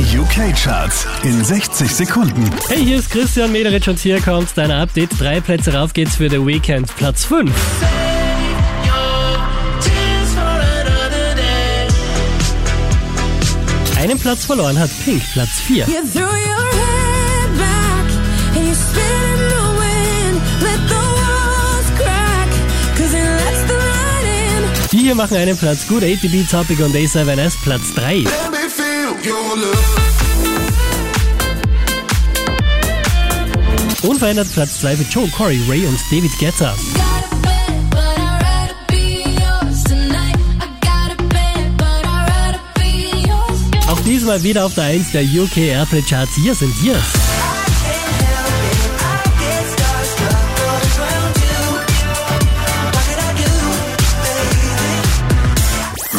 Die UK-Charts in 60 Sekunden. Hey, hier ist Christian Mederich und hier kommt dein Update. Drei Plätze rauf geht's für The Weekend. Platz 5. Einen Platz verloren hat Pink, Platz 4. You threw your head back and you spit in the wind. Let the walls crack, cause it lets the light in. Die hier machen einen Platz gut. ATB Topic und A7S, Platz 3. Unverändert Platz 2 für Joe, Corey, Ray und David Guetta. Auch diesmal wieder auf der 1 der UK Airplay Charts. Hier sind Years.